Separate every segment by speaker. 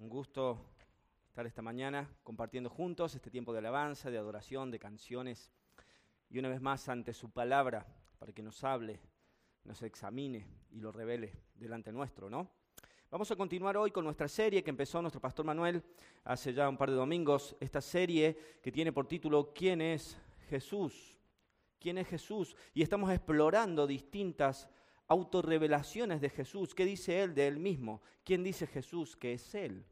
Speaker 1: Un gusto estar esta mañana compartiendo juntos este tiempo de alabanza, de adoración, de canciones y una vez más ante su palabra para que nos hable, nos examine y lo revele delante nuestro, ¿no? Vamos a continuar hoy con nuestra serie que empezó nuestro pastor Manuel hace ya un par de domingos, esta serie que tiene por título ¿Quién es Jesús? ¿Quién es Jesús? Y estamos explorando distintas autorrevelaciones de Jesús. ¿Qué dice Él de Él mismo? ¿Quién dice Jesús que es Él?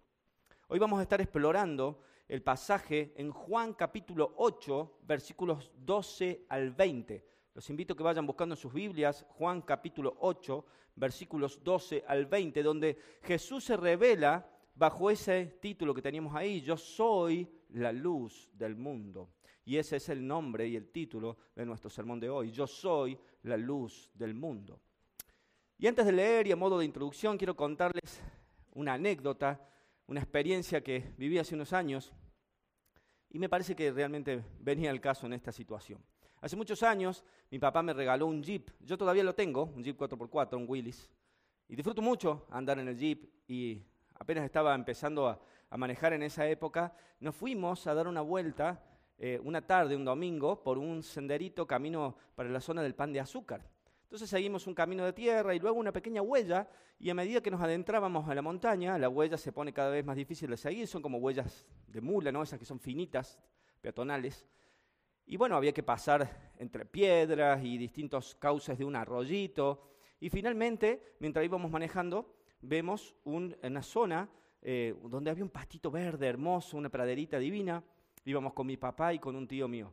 Speaker 1: Hoy vamos a estar explorando el pasaje en Juan capítulo 8, versículos 12 al 20. Los invito a que vayan buscando en sus Biblias Juan capítulo 8, versículos 12 al 20, donde Jesús se revela bajo ese título que teníamos ahí, yo soy la luz del mundo. Y ese es el nombre y el título de nuestro sermón de hoy, yo soy la luz del mundo. Y antes de leer y a modo de introducción, quiero contarles una anécdota, una experiencia que viví hace unos años y me parece que realmente venía al caso en esta situación. Hace muchos años mi papá me regaló un Jeep, yo todavía lo tengo, un Jeep 4x4, un Willys, y disfruto mucho andar en el Jeep y apenas estaba empezando a, manejar en esa época, nos fuimos a dar una vuelta eh, una tarde, un domingo, por un senderito camino para la zona del pan de azúcar. Entonces seguimos un camino de tierra y luego una pequeña huella y a medida que nos adentrábamos a la montaña, la huella se pone cada vez más difícil de seguir, son como huellas de mula, ¿no? esas que son finitas, peatonales. Y bueno, había que pasar entre piedras y distintos cauces de un arroyito. Y finalmente, mientras íbamos manejando, vemos una zona eh, donde había un pastito verde hermoso, una praderita divina. Íbamos con mi papá y con un tío mío.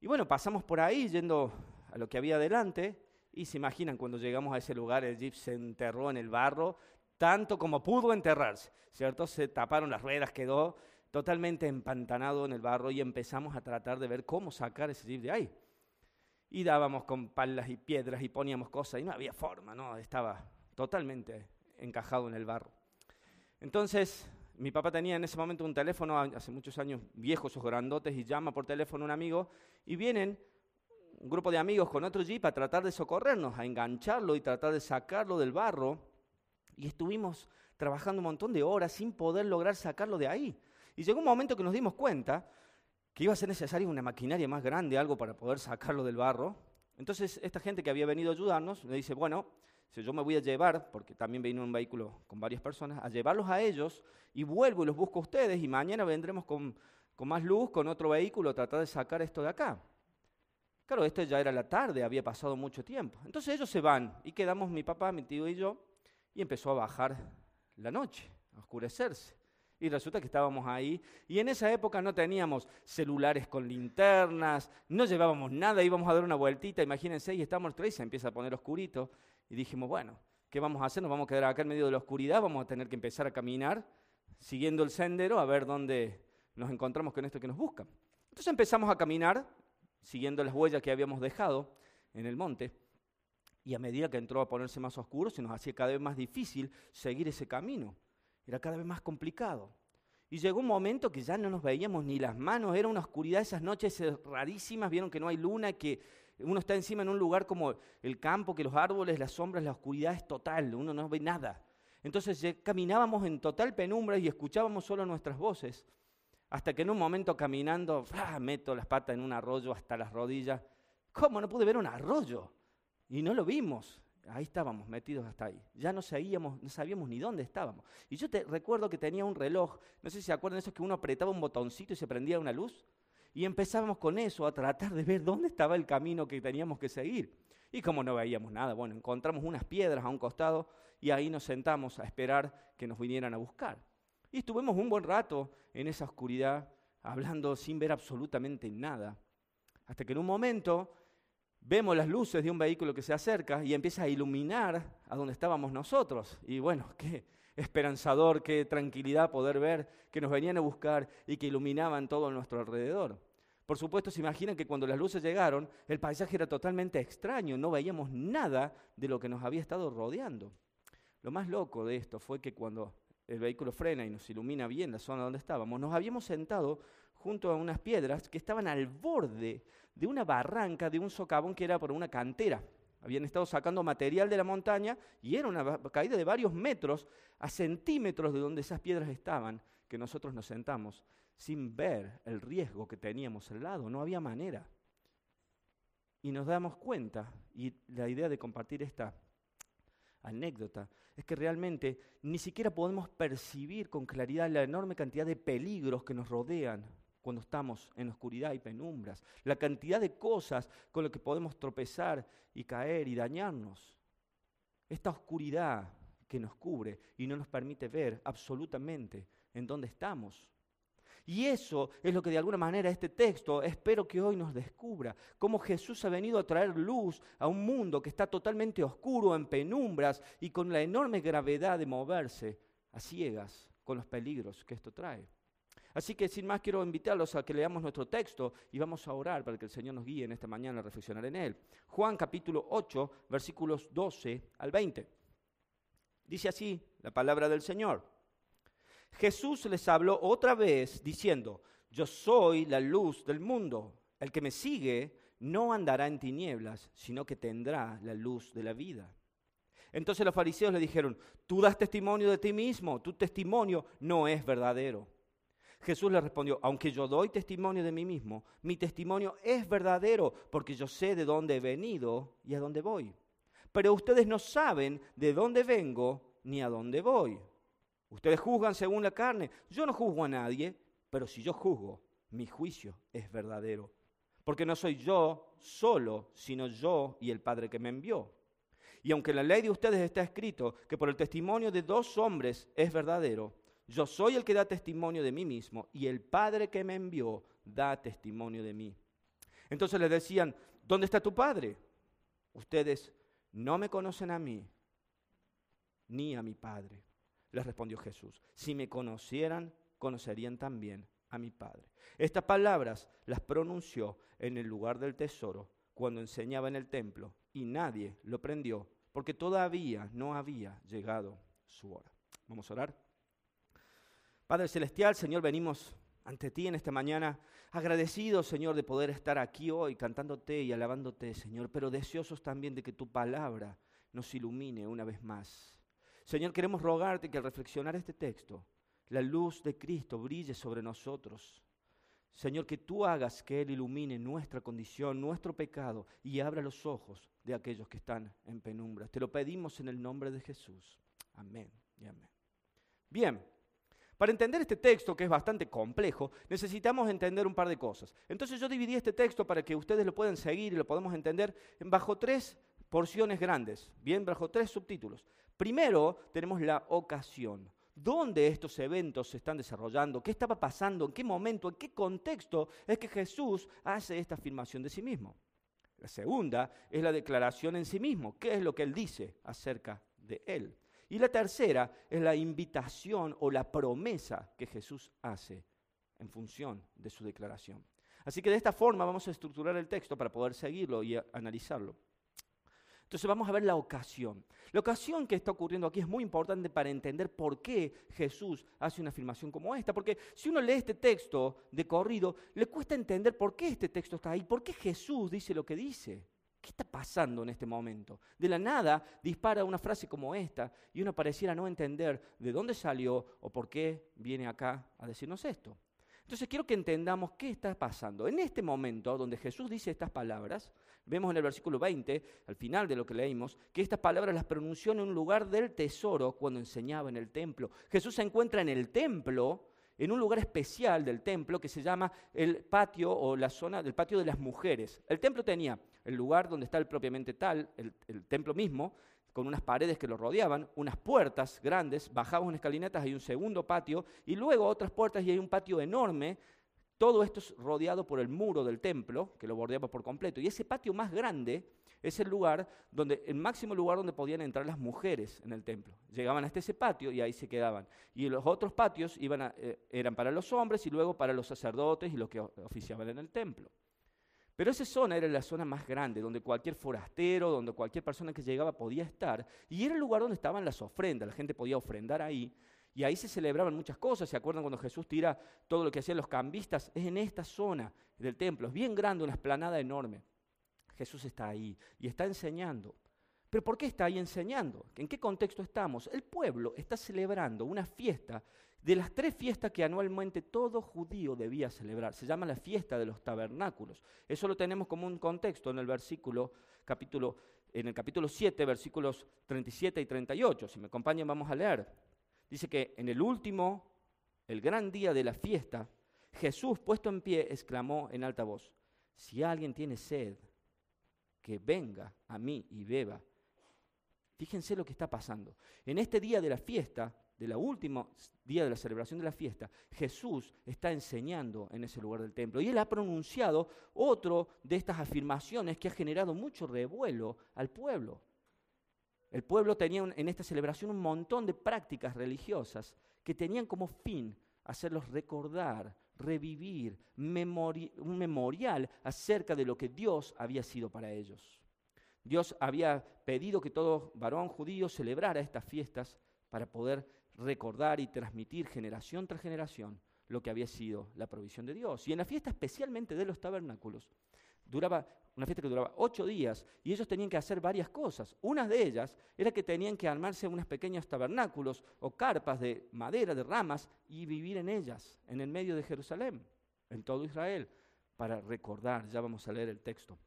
Speaker 1: Y bueno, pasamos por ahí yendo a lo que había adelante y se imaginan cuando llegamos a ese lugar, el jeep se enterró en el barro, tanto como pudo enterrarse, ¿cierto? Se taparon las ruedas, quedó totalmente empantanado en el barro y empezamos a tratar de ver cómo sacar ese jeep de ahí. Y dábamos con palas y piedras y poníamos cosas y no había forma, ¿no? Estaba totalmente encajado en el barro. Entonces, mi papá tenía en ese momento un teléfono, hace muchos años, viejos, esos grandotes, y llama por teléfono a un amigo, y vienen un grupo de amigos con otro jeep a tratar de socorrernos, a engancharlo y tratar de sacarlo del barro. Y estuvimos trabajando un montón de horas sin poder lograr sacarlo de ahí. Y llegó un momento que nos dimos cuenta que iba a ser necesaria una maquinaria más grande, algo para poder sacarlo del barro. Entonces esta gente que había venido a ayudarnos me dice, bueno, si yo me voy a llevar, porque también vino un vehículo con varias personas, a llevarlos a ellos y vuelvo y los busco a ustedes y mañana vendremos con, con más luz, con otro vehículo, a tratar de sacar esto de acá. Claro, esto ya era la tarde, había pasado mucho tiempo. Entonces ellos se van y quedamos mi papá, mi tío y yo, y empezó a bajar la noche, a oscurecerse. Y resulta que estábamos ahí y en esa época no teníamos celulares con linternas, no llevábamos nada, íbamos a dar una vueltita, imagínense, y estamos tres y se empieza a poner oscurito. Y dijimos, bueno, ¿qué vamos a hacer? Nos vamos a quedar acá en medio de la oscuridad, vamos a tener que empezar a caminar siguiendo el sendero a ver dónde nos encontramos con esto que nos busca. Entonces empezamos a caminar siguiendo las huellas que habíamos dejado en el monte. Y a medida que entró a ponerse más oscuro, se nos hacía cada vez más difícil seguir ese camino. Era cada vez más complicado. Y llegó un momento que ya no nos veíamos ni las manos, era una oscuridad, esas noches rarísimas, vieron que no hay luna, que uno está encima en un lugar como el campo, que los árboles, las sombras, la oscuridad es total, uno no ve nada. Entonces caminábamos en total penumbra y escuchábamos solo nuestras voces. Hasta que en un momento caminando, meto las patas en un arroyo hasta las rodillas. ¿Cómo no pude ver un arroyo? Y no lo vimos. Ahí estábamos metidos hasta ahí. Ya no sabíamos, no sabíamos ni dónde estábamos. Y yo te recuerdo que tenía un reloj, no sé si se acuerdan de eso, que uno apretaba un botoncito y se prendía una luz. Y empezábamos con eso, a tratar de ver dónde estaba el camino que teníamos que seguir. Y como no veíamos nada, bueno, encontramos unas piedras a un costado y ahí nos sentamos a esperar que nos vinieran a buscar. Y estuvimos un buen rato en esa oscuridad, hablando sin ver absolutamente nada. Hasta que en un momento vemos las luces de un vehículo que se acerca y empieza a iluminar a donde estábamos nosotros. Y bueno, qué esperanzador, qué tranquilidad poder ver que nos venían a buscar y que iluminaban todo a nuestro alrededor. Por supuesto, se imaginan que cuando las luces llegaron, el paisaje era totalmente extraño, no veíamos nada de lo que nos había estado rodeando. Lo más loco de esto fue que cuando el vehículo frena y nos ilumina bien la zona donde estábamos, nos habíamos sentado junto a unas piedras que estaban al borde de una barranca, de un socavón que era por una cantera. Habían estado sacando material de la montaña y era una caída de varios metros a centímetros de donde esas piedras estaban, que nosotros nos sentamos sin ver el riesgo que teníamos al lado. No había manera. Y nos damos cuenta, y la idea de compartir esta anécdota es que realmente ni siquiera podemos percibir con claridad la enorme cantidad de peligros que nos rodean cuando estamos en oscuridad y penumbras, la cantidad de cosas con las que podemos tropezar y caer y dañarnos. Esta oscuridad que nos cubre y no nos permite ver absolutamente en dónde estamos. Y eso es lo que de alguna manera este texto espero que hoy nos descubra, cómo Jesús ha venido a traer luz a un mundo que está totalmente oscuro, en penumbras y con la enorme gravedad de moverse a ciegas con los peligros que esto trae. Así que sin más quiero invitarlos a que leamos nuestro texto y vamos a orar para que el Señor nos guíe en esta mañana a reflexionar en él. Juan capítulo 8, versículos 12 al 20. Dice así la palabra del Señor. Jesús les habló otra vez diciendo, yo soy la luz del mundo. El que me sigue no andará en tinieblas, sino que tendrá la luz de la vida. Entonces los fariseos le dijeron, tú das testimonio de ti mismo, tu testimonio no es verdadero. Jesús le respondió, aunque yo doy testimonio de mí mismo, mi testimonio es verdadero porque yo sé de dónde he venido y a dónde voy. Pero ustedes no saben de dónde vengo ni a dónde voy. Ustedes juzgan según la carne. Yo no juzgo a nadie, pero si yo juzgo, mi juicio es verdadero. Porque no soy yo solo, sino yo y el Padre que me envió. Y aunque en la ley de ustedes está escrito que por el testimonio de dos hombres es verdadero, yo soy el que da testimonio de mí mismo y el Padre que me envió da testimonio de mí. Entonces les decían, ¿dónde está tu Padre? Ustedes no me conocen a mí ni a mi Padre. Les respondió Jesús, si me conocieran, conocerían también a mi Padre. Estas palabras las pronunció en el lugar del tesoro cuando enseñaba en el templo y nadie lo prendió porque todavía no había llegado su hora. Vamos a orar. Padre Celestial, Señor, venimos ante ti en esta mañana agradecidos, Señor, de poder estar aquí hoy cantándote y alabándote, Señor, pero deseosos también de que tu palabra nos ilumine una vez más. Señor, queremos rogarte que al reflexionar este texto, la luz de Cristo brille sobre nosotros. Señor, que tú hagas que Él ilumine nuestra condición, nuestro pecado y abra los ojos de aquellos que están en penumbras. Te lo pedimos en el nombre de Jesús. Amén y. Bien. Para entender este texto, que es bastante complejo, necesitamos entender un par de cosas. Entonces yo dividí este texto para que ustedes lo puedan seguir y lo podamos entender bajo tres porciones grandes, bien, bajo tres subtítulos. Primero tenemos la ocasión. ¿Dónde estos eventos se están desarrollando? ¿Qué estaba pasando? ¿En qué momento? ¿En qué contexto es que Jesús hace esta afirmación de sí mismo? La segunda es la declaración en sí mismo. ¿Qué es lo que él dice acerca de él? Y la tercera es la invitación o la promesa que Jesús hace en función de su declaración. Así que de esta forma vamos a estructurar el texto para poder seguirlo y analizarlo. Entonces vamos a ver la ocasión. La ocasión que está ocurriendo aquí es muy importante para entender por qué Jesús hace una afirmación como esta. Porque si uno lee este texto de corrido, le cuesta entender por qué este texto está ahí, por qué Jesús dice lo que dice. ¿Qué está pasando en este momento? De la nada dispara una frase como esta y uno pareciera no entender de dónde salió o por qué viene acá a decirnos esto. Entonces quiero que entendamos qué está pasando. En este momento donde Jesús dice estas palabras, vemos en el versículo 20, al final de lo que leímos, que estas palabras las pronunció en un lugar del tesoro cuando enseñaba en el templo. Jesús se encuentra en el templo en un lugar especial del templo que se llama el patio o la zona del patio de las mujeres. El templo tenía el lugar donde está el propiamente tal, el, templo mismo, con unas paredes que lo rodeaban, unas puertas grandes, bajamos en escalinatas, hay un segundo patio, y luego otras puertas y hay un patio enorme. Todo esto es rodeado por el muro del templo, que lo bordeaba por completo. Y ese patio más grande es el lugar donde, el máximo lugar donde podían entrar las mujeres en el templo. Llegaban hasta ese patio y ahí se quedaban. Y los otros patios iban eh, eran para los hombres y luego para los sacerdotes y los que oficiaban en el templo. Pero esa zona era la zona más grande, donde cualquier forastero, donde cualquier persona que llegaba podía estar. Y era el lugar donde estaban las ofrendas, la gente podía ofrendar ahí. Y ahí se celebraban muchas cosas. ¿Se acuerdan cuando Jesús tira todo lo que hacían los cambistas? Es en esta zona del templo. Es bien grande, una esplanada enorme. Jesús está ahí y está enseñando. Pero ¿por qué está ahí enseñando? ¿En qué contexto estamos? El pueblo está celebrando una fiesta de las tres fiestas que anualmente todo judío debía celebrar. Se llama la fiesta de los tabernáculos. Eso lo tenemos como un contexto en el versículo, capítulo, en el capítulo 7, versículos 37 y 38. Si me acompañan, vamos a leer. Dice que en el último, el gran día de la fiesta, Jesús, puesto en pie, exclamó en alta voz, si alguien tiene sed, que venga a mí y beba. Fíjense lo que está pasando. En este día de la fiesta, de la última día de la celebración de la fiesta, Jesús está enseñando en ese lugar del templo. Y él ha pronunciado otro de estas afirmaciones que ha generado mucho revuelo al pueblo. El pueblo tenía en esta celebración un montón de prácticas religiosas que tenían como fin hacerlos recordar, revivir, un memorial acerca de lo que Dios había sido para ellos. Dios había pedido que todo varón judío celebrara estas fiestas para poder recordar y transmitir generación tras generación lo que había sido la provisión de Dios. Y en la fiesta especialmente de los tabernáculos, duraba una fiesta que duraba ocho días y ellos tenían que hacer varias cosas. Una de ellas era que tenían que armarse unos pequeños tabernáculos o carpas de madera, de ramas, y vivir en ellas, en el medio de Jerusalén, en todo Israel, para recordar, ya vamos a leer el texto.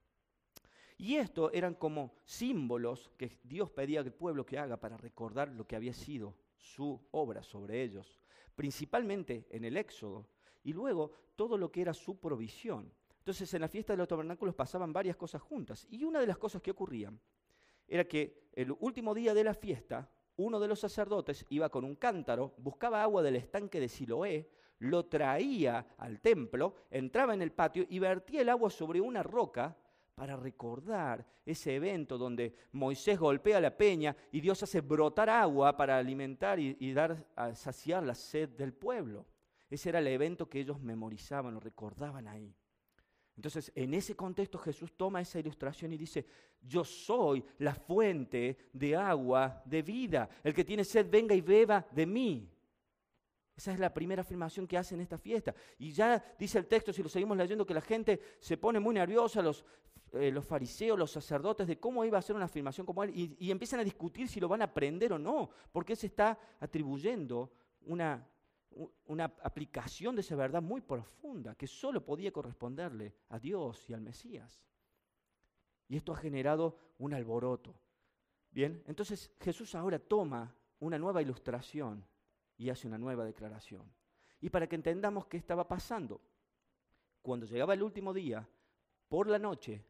Speaker 1: Y esto eran como símbolos que Dios pedía al pueblo que haga para recordar lo que había sido su obra sobre ellos, principalmente en el Éxodo, y luego todo lo que era su provisión. Entonces en la fiesta de los tabernáculos pasaban varias cosas juntas, y una de las cosas que ocurrían era que el último día de la fiesta, uno de los sacerdotes iba con un cántaro, buscaba agua del estanque de Siloé, lo traía al templo, entraba en el patio y vertía el agua sobre una roca para recordar ese evento donde Moisés golpea la peña y Dios hace brotar agua para alimentar y, dar a saciar la sed del pueblo. Ese era el evento que ellos memorizaban o recordaban ahí. Entonces, en ese contexto Jesús toma esa ilustración y dice, yo soy la fuente de agua de vida. El que tiene sed, venga y beba de mí. Esa es la primera afirmación que hace en esta fiesta. Y ya dice el texto, si lo seguimos leyendo, que la gente se pone muy nerviosa, los, eh, los fariseos, los sacerdotes, de cómo iba a ser una afirmación como él, y, y, empiezan a discutir si lo van a aprender o no, porque se está atribuyendo una, una aplicación de esa verdad muy profunda, que solo podía corresponderle a Dios y al Mesías. Y esto ha generado un alboroto. Bien, entonces Jesús ahora toma una nueva ilustración y hace una nueva declaración. Y para que entendamos qué estaba pasando, cuando llegaba el último día, por la noche,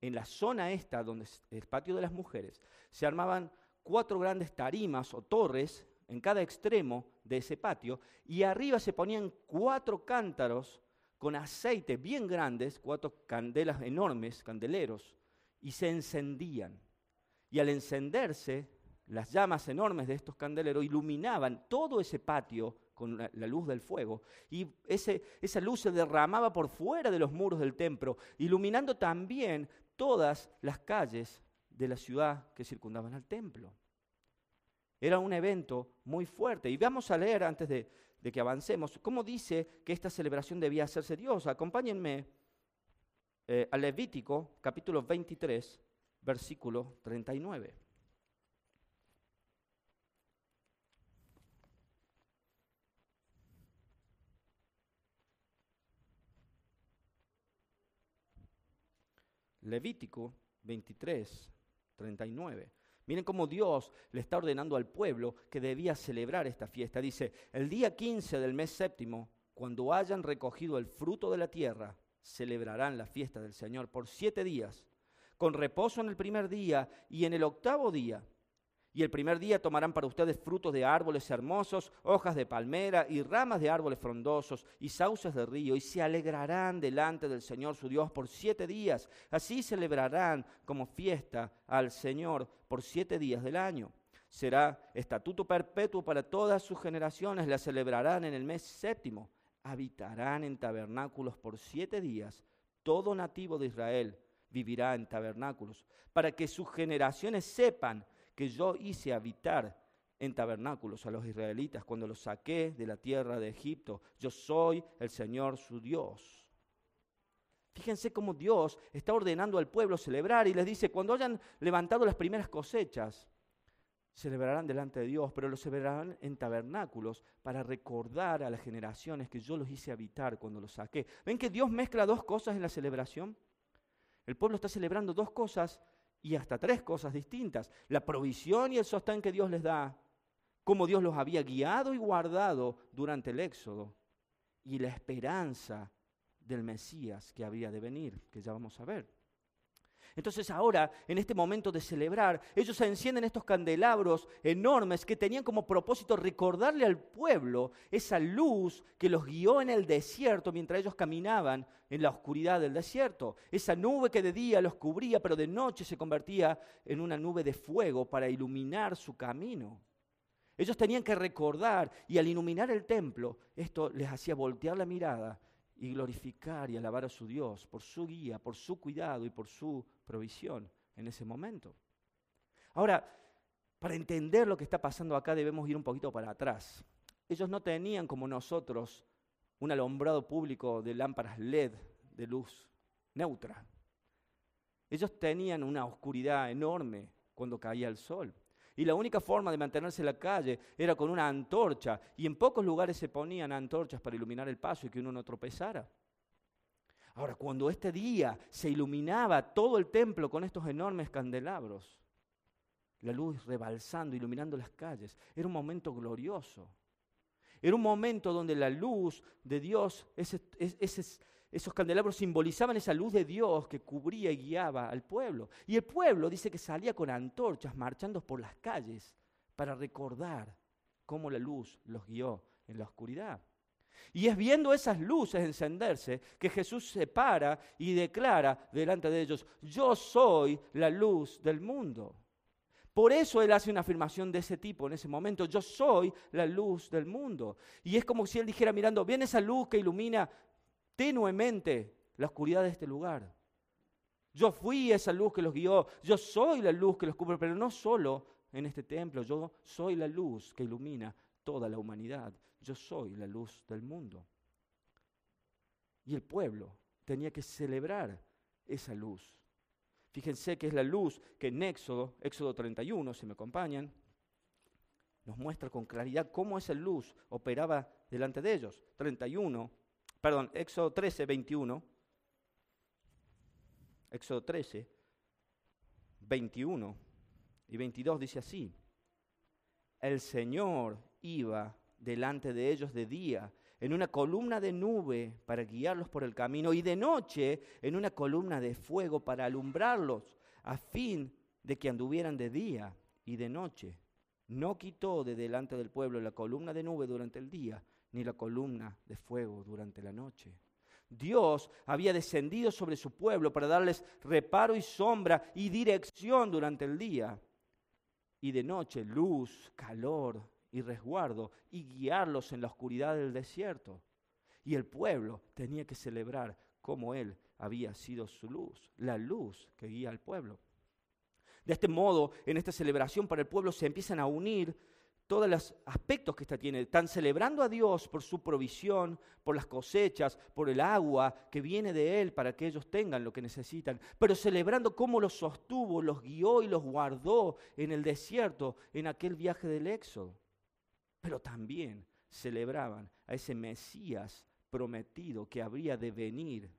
Speaker 1: en la zona esta, donde es el patio de las mujeres, se armaban cuatro grandes tarimas o torres en cada extremo de ese patio, y arriba se ponían cuatro cántaros con aceite bien grandes, cuatro candelas enormes, candeleros, y se encendían. Y al encenderse, las llamas enormes de estos candeleros iluminaban todo ese patio con la, luz del fuego. Y esa luz se derramaba por fuera de los muros del templo, iluminando también todas las calles de la ciudad que circundaban al templo. Era un evento muy fuerte. Y vamos a leer antes de, de que avancemos cómo dice que esta celebración debía hacerse Dios. Acompáñenme eh, al Levítico capítulo 23, versículo 39. Levítico 23, 39. Miren cómo Dios le está ordenando al pueblo que debía celebrar esta fiesta. Dice, el día 15 del mes séptimo, cuando hayan recogido el fruto de la tierra, celebrarán la fiesta del Señor por siete días, con reposo en el primer día y en el octavo día y el primer día tomarán para ustedes frutos de árboles hermosos, hojas de palmera y ramas de árboles frondosos y sauces de río, y se alegrarán delante del Señor su Dios por siete días. Así celebrarán como fiesta al Señor por siete días del año. Será estatuto perpetuo para todas sus generaciones, la celebrarán en el mes séptimo. Habitarán en tabernáculos por siete días. Todo nativo de Israel vivirá en tabernáculos, para que sus generaciones sepan que yo hice habitar en tabernáculos a los israelitas cuando los saqué de la tierra de Egipto. Yo soy el Señor su Dios. Fíjense cómo Dios está ordenando al pueblo celebrar y les dice, cuando hayan levantado las primeras cosechas, celebrarán delante de Dios, pero lo celebrarán en tabernáculos para recordar a las generaciones que yo los hice habitar cuando los saqué. ¿Ven que Dios mezcla dos cosas en la celebración? El pueblo está celebrando dos cosas y hasta tres cosas distintas. La provisión y el sostén que Dios les da, cómo Dios los había guiado y guardado durante el éxodo, y la esperanza del Mesías que había de venir, que ya vamos a ver. Entonces ahora, en este momento de celebrar, ellos encienden estos candelabros enormes que tenían como propósito recordarle al pueblo esa luz que los guió en el desierto mientras ellos caminaban en la oscuridad del desierto. Esa nube que de día los cubría, pero de noche se convertía en una nube de fuego para iluminar su camino. Ellos tenían que recordar y al iluminar el templo, esto les hacía voltear la mirada y glorificar y alabar a su Dios por su guía, por su cuidado y por su provisión en ese momento. Ahora, para entender lo que está pasando acá debemos ir un poquito para atrás. Ellos no tenían como nosotros un alumbrado público de lámparas LED de luz neutra. Ellos tenían una oscuridad enorme cuando caía el sol. Y la única forma de mantenerse en la calle era con una antorcha. Y en pocos lugares se ponían antorchas para iluminar el paso y que uno no tropezara. Ahora, cuando este día se iluminaba todo el templo con estos enormes candelabros, la luz rebalsando, iluminando las calles, era un momento glorioso. Era un momento donde la luz de Dios, esos candelabros simbolizaban esa luz de Dios que cubría y guiaba al pueblo. Y el pueblo dice que salía con antorchas marchando por las calles para recordar cómo la luz los guió en la oscuridad. Y es viendo esas luces encenderse que Jesús se para y declara delante de ellos, yo soy la luz del mundo. Por eso él hace una afirmación de ese tipo en ese momento, yo soy la luz del mundo. Y es como si él dijera mirando, viene esa luz que ilumina tenuemente la oscuridad de este lugar. Yo fui esa luz que los guió, yo soy la luz que los cubre, pero no solo en este templo, yo soy la luz que ilumina toda la humanidad, yo soy la luz del mundo. Y el pueblo tenía que celebrar esa luz. Fíjense que es la luz que en Éxodo, Éxodo 31, si me acompañan, nos muestra con claridad cómo esa luz operaba delante de ellos. 31, perdón, Éxodo 13, 21. Éxodo 13, 21 y 22 dice así. El Señor iba delante de ellos de día en una columna de nube para guiarlos por el camino y de noche en una columna de fuego para alumbrarlos a fin de que anduvieran de día y de noche. No quitó de delante del pueblo la columna de nube durante el día ni la columna de fuego durante la noche. Dios había descendido sobre su pueblo para darles reparo y sombra y dirección durante el día. Y de noche luz, calor y resguardo y guiarlos en la oscuridad del desierto. Y el pueblo tenía que celebrar cómo Él había sido su luz, la luz que guía al pueblo. De este modo, en esta celebración para el pueblo se empiezan a unir todos los aspectos que esta tiene. Están celebrando a Dios por su provisión, por las cosechas, por el agua que viene de Él para que ellos tengan lo que necesitan, pero celebrando cómo los sostuvo, los guió y los guardó en el desierto, en aquel viaje del Éxodo. Pero también celebraban a ese Mesías prometido que habría de venir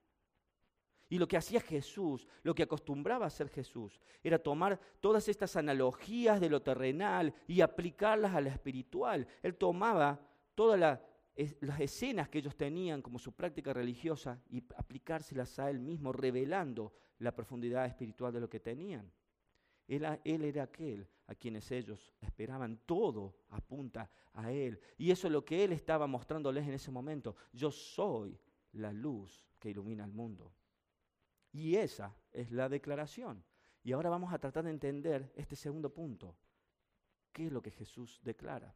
Speaker 1: y lo que hacía Jesús, lo que acostumbraba a hacer Jesús, era tomar todas estas analogías de lo terrenal y aplicarlas a la espiritual. Él tomaba todas las escenas que ellos tenían como su práctica religiosa y aplicárselas a él mismo, revelando la profundidad espiritual de lo que tenían. Él, era aquel a quienes ellos esperaban. Todo apunta a Él. Y eso es lo que Él estaba mostrándoles en ese momento. Yo soy la luz que ilumina el mundo. Y esa es la declaración. Y ahora vamos a tratar de entender este segundo punto. ¿Qué es lo que Jesús declara?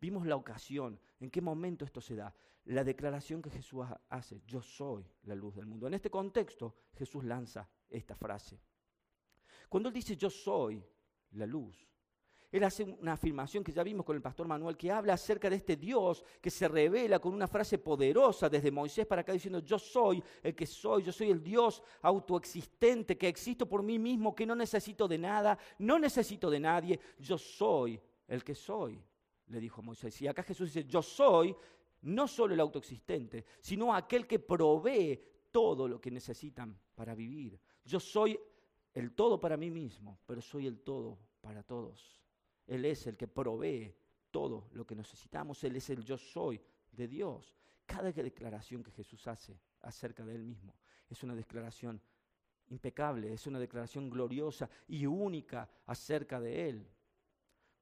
Speaker 1: Vimos la ocasión, en qué momento esto se da. La declaración que Jesús hace, yo soy la luz del mundo. En este contexto, Jesús lanza esta frase. Cuando Él dice yo soy la luz, Él hace una afirmación que ya vimos con el pastor Manuel, que habla acerca de este Dios que se revela con una frase poderosa desde Moisés para acá diciendo, yo soy el que soy, yo soy el Dios autoexistente, que existo por mí mismo, que no necesito de nada, no necesito de nadie, yo soy el que soy, le dijo Moisés. Y acá Jesús dice, yo soy no solo el autoexistente, sino aquel que provee todo lo que necesitan para vivir. Yo soy el todo para mí mismo, pero soy el todo para todos. Él es el que provee todo lo que necesitamos. Él es el yo soy de Dios. Cada declaración que Jesús hace acerca de Él mismo es una declaración impecable, es una declaración gloriosa y única acerca de Él.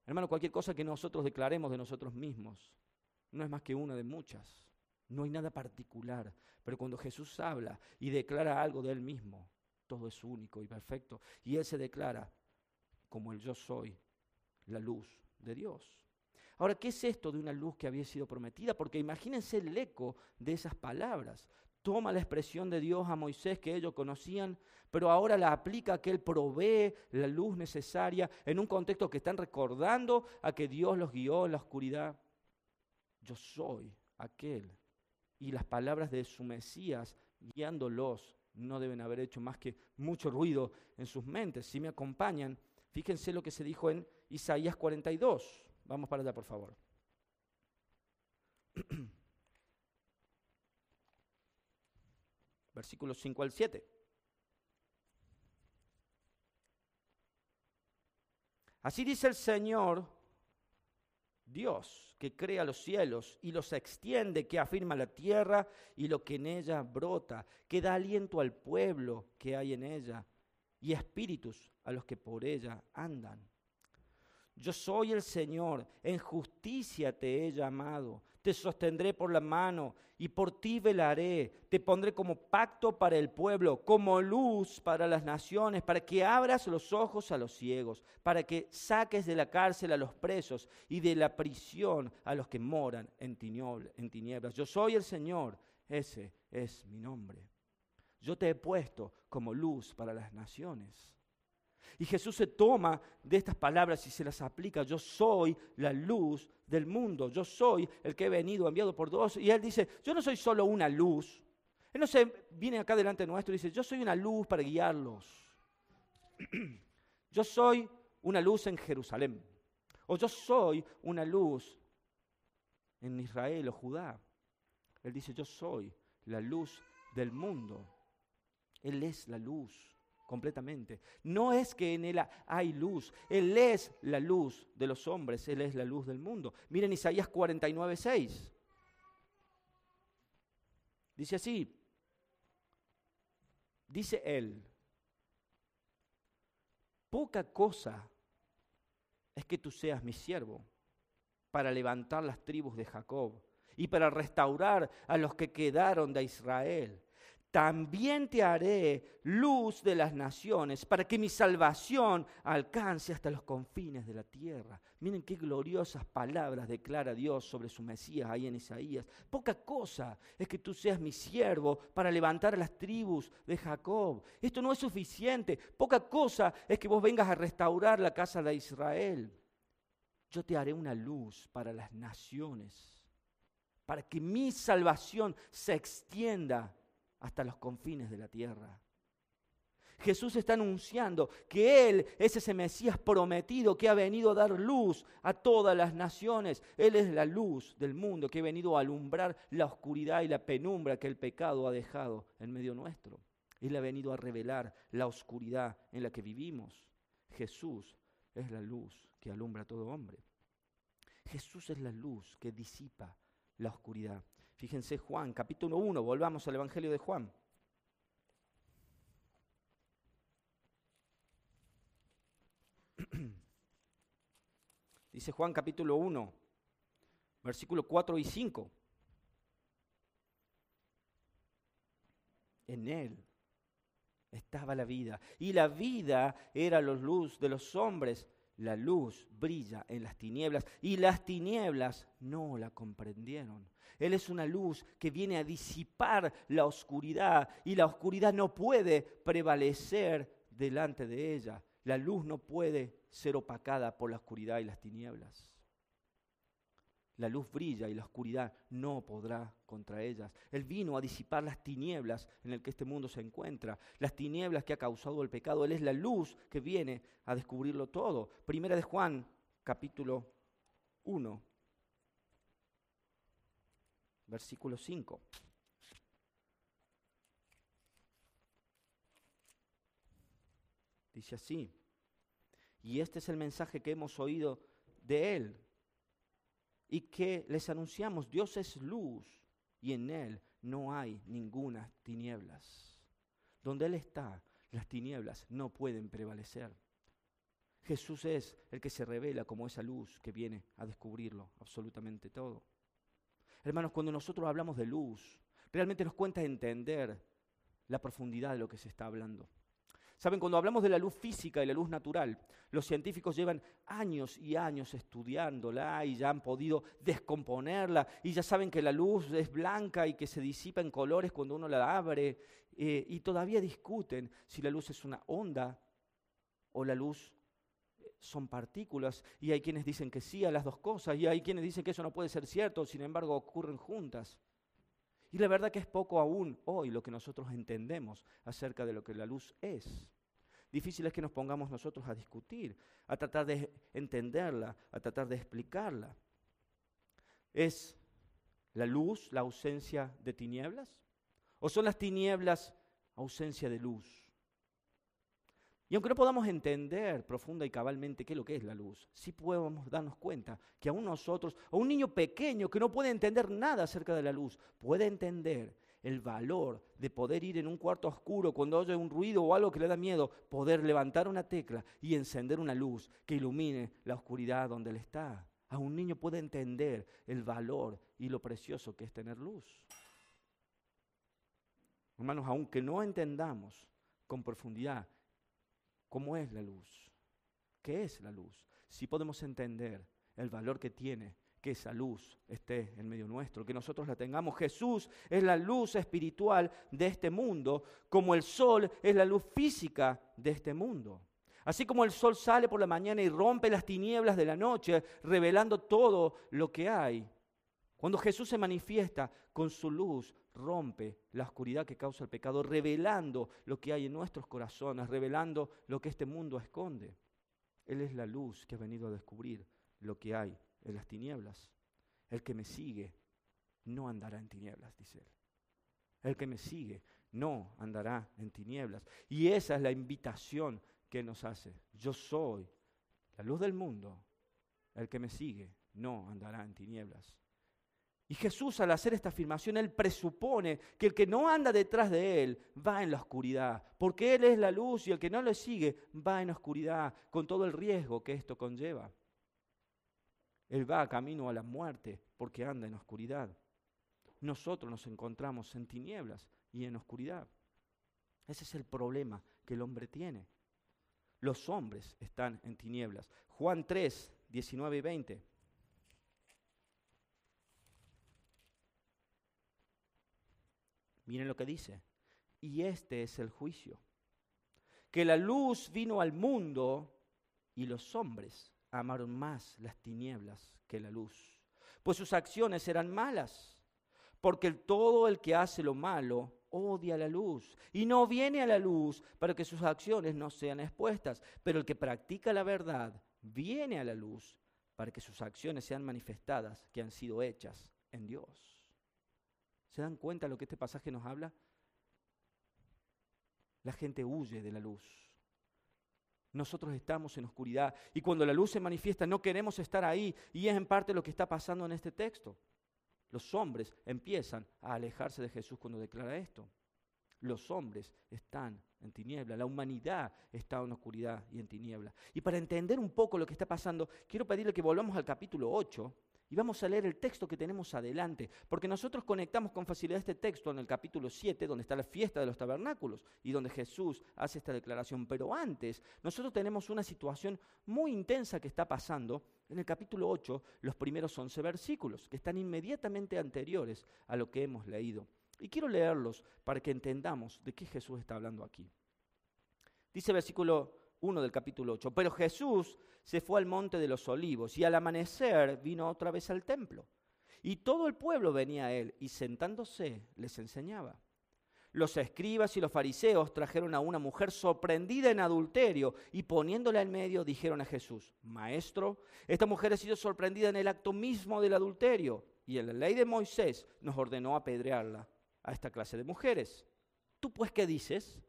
Speaker 1: Hermano, cualquier cosa que nosotros declaremos de nosotros mismos no es más que una de muchas. No hay nada particular. Pero cuando Jesús habla y declara algo de Él mismo, todo es único y perfecto. Y Él se declara como el yo soy la luz de Dios. Ahora, ¿qué es esto de una luz que había sido prometida? Porque imagínense el eco de esas palabras. Toma la expresión de Dios a Moisés que ellos conocían, pero ahora la aplica que Él provee la luz necesaria en un contexto que están recordando a que Dios los guió en la oscuridad. Yo soy aquel. Y las palabras de su Mesías guiándolos no deben haber hecho más que mucho ruido en sus mentes. Si me acompañan, fíjense lo que se dijo en Isaías 42. Vamos para allá, por favor. Versículos 5 al 7. Así dice el Señor, Dios, que crea los cielos y los extiende, que afirma la tierra y lo que en ella brota, que da aliento al pueblo que hay en ella y espíritus a los que por ella andan. Yo soy el Señor, en justicia te he llamado, te sostendré por la mano y por ti velaré, te pondré como pacto para el pueblo, como luz para las naciones, para que abras los ojos a los ciegos, para que saques de la cárcel a los presos y de la prisión a los que moran en tinieblas. Yo soy el Señor, ese es mi nombre. Yo te he puesto como luz para las naciones. Y Jesús se toma de estas palabras y se las aplica. Yo soy la luz del mundo. Yo soy el que he venido enviado por Dios. Y Él dice, yo no soy solo una luz. Él no se viene acá delante nuestro y dice, yo soy una luz para guiarlos. Yo soy una luz en Jerusalén. O yo soy una luz en Israel o Judá. Él dice, yo soy la luz del mundo. Él es la luz completamente. No es que en Él hay luz, Él es la luz de los hombres, Él es la luz del mundo. Miren Isaías 49, 6. Dice así, dice Él, poca cosa es que tú seas mi siervo para levantar las tribus de Jacob y para restaurar a los que quedaron de Israel también te haré luz de las naciones para que mi salvación alcance hasta los confines de la tierra. Miren qué gloriosas palabras declara Dios sobre su Mesías ahí en Isaías. Poca cosa es que tú seas mi siervo para levantar a las tribus de Jacob. Esto no es suficiente. Poca cosa es que vos vengas a restaurar la casa de Israel. Yo te haré una luz para las naciones, para que mi salvación se extienda hasta los confines de la tierra. Jesús está anunciando que Él es ese Mesías prometido que ha venido a dar luz a todas las naciones. Él es la luz del mundo que ha venido a alumbrar la oscuridad y la penumbra que el pecado ha dejado en medio nuestro. Él ha venido a revelar la oscuridad en la que vivimos. Jesús es la luz que alumbra a todo hombre. Jesús es la luz que disipa la oscuridad. Fíjense Juan, capítulo 1, volvamos al Evangelio de Juan. Dice Juan capítulo 1, versículo 4 y 5. En él estaba la vida y la vida era la luz de los hombres. La luz brilla en las tinieblas y las tinieblas no la comprendieron. Él es una luz que viene a disipar la oscuridad y la oscuridad no puede prevalecer delante de ella. La luz no puede ser opacada por la oscuridad y las tinieblas. La luz brilla y la oscuridad no podrá contra ellas. Él vino a disipar las tinieblas en el que este mundo se encuentra, las tinieblas que ha causado el pecado. Él es la luz que viene a descubrirlo todo. Primera de Juan, capítulo 1, versículo 5. Dice así, y este es el mensaje que hemos oído de Él y que les anunciamos, Dios es luz y en Él no hay ninguna tinieblas. Donde Él está, las tinieblas no pueden prevalecer. Jesús es el que se revela como esa luz que viene a descubrirlo absolutamente todo. Hermanos, cuando nosotros hablamos de luz, realmente nos cuenta entender la profundidad de lo que se está hablando. Saben, cuando hablamos de la luz física y la luz natural, los científicos llevan años y años estudiándola y ya han podido descomponerla y ya saben que la luz es blanca y que se disipa en colores cuando uno la abre eh, y todavía discuten si la luz es una onda o la luz son partículas y hay quienes dicen que sí a las dos cosas y hay quienes dicen que eso no puede ser cierto, sin embargo ocurren juntas. Y la verdad que es poco aún hoy lo que nosotros entendemos acerca de lo que la luz es. Difícil es que nos pongamos nosotros a discutir, a tratar de entenderla, a tratar de explicarla. ¿Es la luz la ausencia de tinieblas? ¿O son las tinieblas ausencia de luz? Y aunque no podamos entender profunda y cabalmente qué es lo que es la luz, sí podemos darnos cuenta que aún nosotros, o un niño pequeño que no puede entender nada acerca de la luz, puede entender el valor de poder ir en un cuarto oscuro cuando oye un ruido o algo que le da miedo, poder levantar una tecla y encender una luz que ilumine la oscuridad donde él está. A un niño puede entender el valor y lo precioso que es tener luz. Hermanos, aunque no entendamos con profundidad ¿Cómo es la luz? ¿Qué es la luz? Si podemos entender el valor que tiene que esa luz esté en medio nuestro, que nosotros la tengamos. Jesús es la luz espiritual de este mundo, como el sol es la luz física de este mundo. Así como el sol sale por la mañana y rompe las tinieblas de la noche, revelando todo lo que hay. Cuando Jesús se manifiesta con su luz, rompe la oscuridad que causa el pecado, revelando lo que hay en nuestros corazones, revelando lo que este mundo esconde. Él es la luz que ha venido a descubrir lo que hay en las tinieblas. El que me sigue no andará en tinieblas, dice él. El que me sigue no andará en tinieblas. Y esa es la invitación que nos hace. Yo soy la luz del mundo. El que me sigue no andará en tinieblas. Y Jesús al hacer esta afirmación, Él presupone que el que no anda detrás de Él va en la oscuridad, porque Él es la luz y el que no le sigue va en la oscuridad, con todo el riesgo que esto conlleva. Él va camino a la muerte porque anda en oscuridad. Nosotros nos encontramos en tinieblas y en oscuridad. Ese es el problema que el hombre tiene. Los hombres están en tinieblas. Juan 3, 19 y 20. Miren lo que dice. Y este es el juicio. Que la luz vino al mundo y los hombres amaron más las tinieblas que la luz, pues sus acciones eran malas. Porque todo el que hace lo malo odia la luz y no viene a la luz para que sus acciones no sean expuestas. Pero el que practica la verdad viene a la luz para que sus acciones sean manifestadas que han sido hechas en Dios. ¿Se dan cuenta de lo que este pasaje nos habla? La gente huye de la luz. Nosotros estamos en oscuridad y cuando la luz se manifiesta no queremos estar ahí y es en parte lo que está pasando en este texto. Los hombres empiezan a alejarse de Jesús cuando declara esto. Los hombres están en tiniebla, la humanidad está en oscuridad y en tiniebla. Y para entender un poco lo que está pasando, quiero pedirle que volvamos al capítulo 8 y vamos a leer el texto que tenemos adelante, porque nosotros conectamos con facilidad este texto en el capítulo 7, donde está la fiesta de los tabernáculos y donde Jesús hace esta declaración. Pero antes, nosotros tenemos una situación muy intensa que está pasando en el capítulo 8, los primeros 11 versículos, que están inmediatamente anteriores a lo que hemos leído. Y quiero leerlos para que entendamos de qué Jesús está hablando aquí. Dice versículo 1 del capítulo 8. Pero Jesús se fue al monte de los olivos y al amanecer vino otra vez al templo. Y todo el pueblo venía a él y sentándose les enseñaba. Los escribas y los fariseos trajeron a una mujer sorprendida en adulterio y poniéndola en medio dijeron a Jesús, Maestro, esta mujer ha sido sorprendida en el acto mismo del adulterio y en la ley de Moisés nos ordenó apedrearla a esta clase de mujeres. ¿Tú pues qué dices?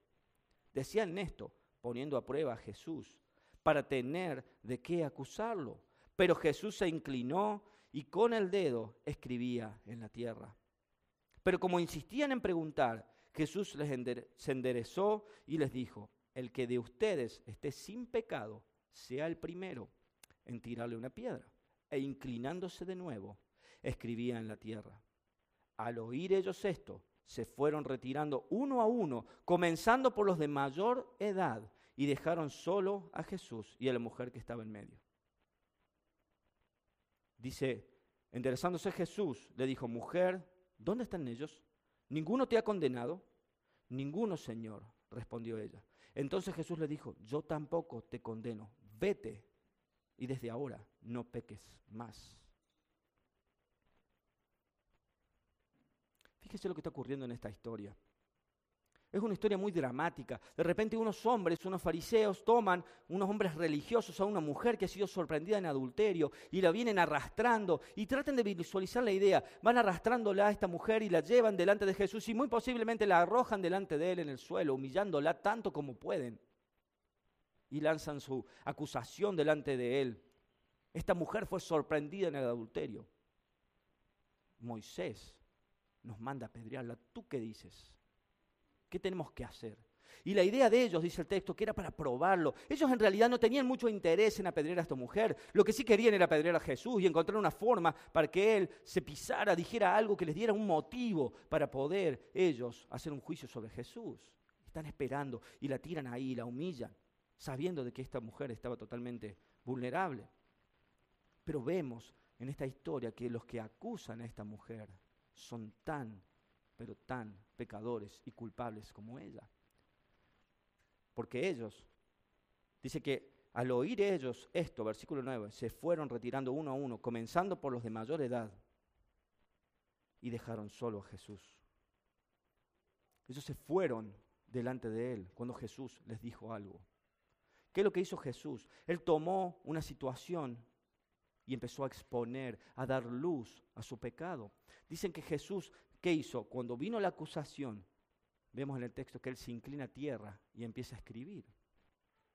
Speaker 1: Decían esto, poniendo a prueba a Jesús, para tener de qué acusarlo. Pero Jesús se inclinó y con el dedo escribía en la tierra. Pero como insistían en preguntar, Jesús se enderezó y les dijo, el que de ustedes esté sin pecado, sea el primero en tirarle una piedra. E inclinándose de nuevo, escribía en la tierra. Al oír ellos esto, se fueron retirando uno a uno, comenzando por los de mayor edad, y dejaron solo a Jesús y a la mujer que estaba en medio. Dice, enderezándose Jesús, le dijo, mujer, ¿dónde están ellos? ¿Ninguno te ha condenado? Ninguno, Señor, respondió ella. Entonces Jesús le dijo, yo tampoco te condeno, vete y desde ahora no peques más. Fíjese lo que está ocurriendo en esta historia. Es una historia muy dramática. De repente unos hombres, unos fariseos, toman, unos hombres religiosos, a una mujer que ha sido sorprendida en adulterio y la vienen arrastrando y tratan de visualizar la idea. Van arrastrándola a esta mujer y la llevan delante de Jesús y muy posiblemente la arrojan delante de él en el suelo, humillándola tanto como pueden. Y lanzan su acusación delante de él. Esta mujer fue sorprendida en el adulterio. Moisés nos manda a apedrearla. ¿Tú qué dices? ¿Qué tenemos que hacer? Y la idea de ellos, dice el texto, que era para probarlo. Ellos en realidad no tenían mucho interés en apedrear a esta mujer. Lo que sí querían era apedrear a Jesús y encontrar una forma para que él se pisara, dijera algo que les diera un motivo para poder ellos hacer un juicio sobre Jesús. Están esperando y la tiran ahí, la humillan, sabiendo de que esta mujer estaba totalmente vulnerable. Pero vemos en esta historia que los que acusan a esta mujer son tan, pero tan pecadores y culpables como ella. Porque ellos, dice que al oír ellos esto, versículo 9, se fueron retirando uno a uno, comenzando por los de mayor edad, y dejaron solo a Jesús. Ellos se fueron delante de él cuando Jesús les dijo algo. ¿Qué es lo que hizo Jesús? Él tomó una situación y empezó a exponer, a dar luz a su pecado. Dicen que Jesús, ¿qué hizo? Cuando vino la acusación, vemos en el texto que él se inclina a tierra y empieza a escribir,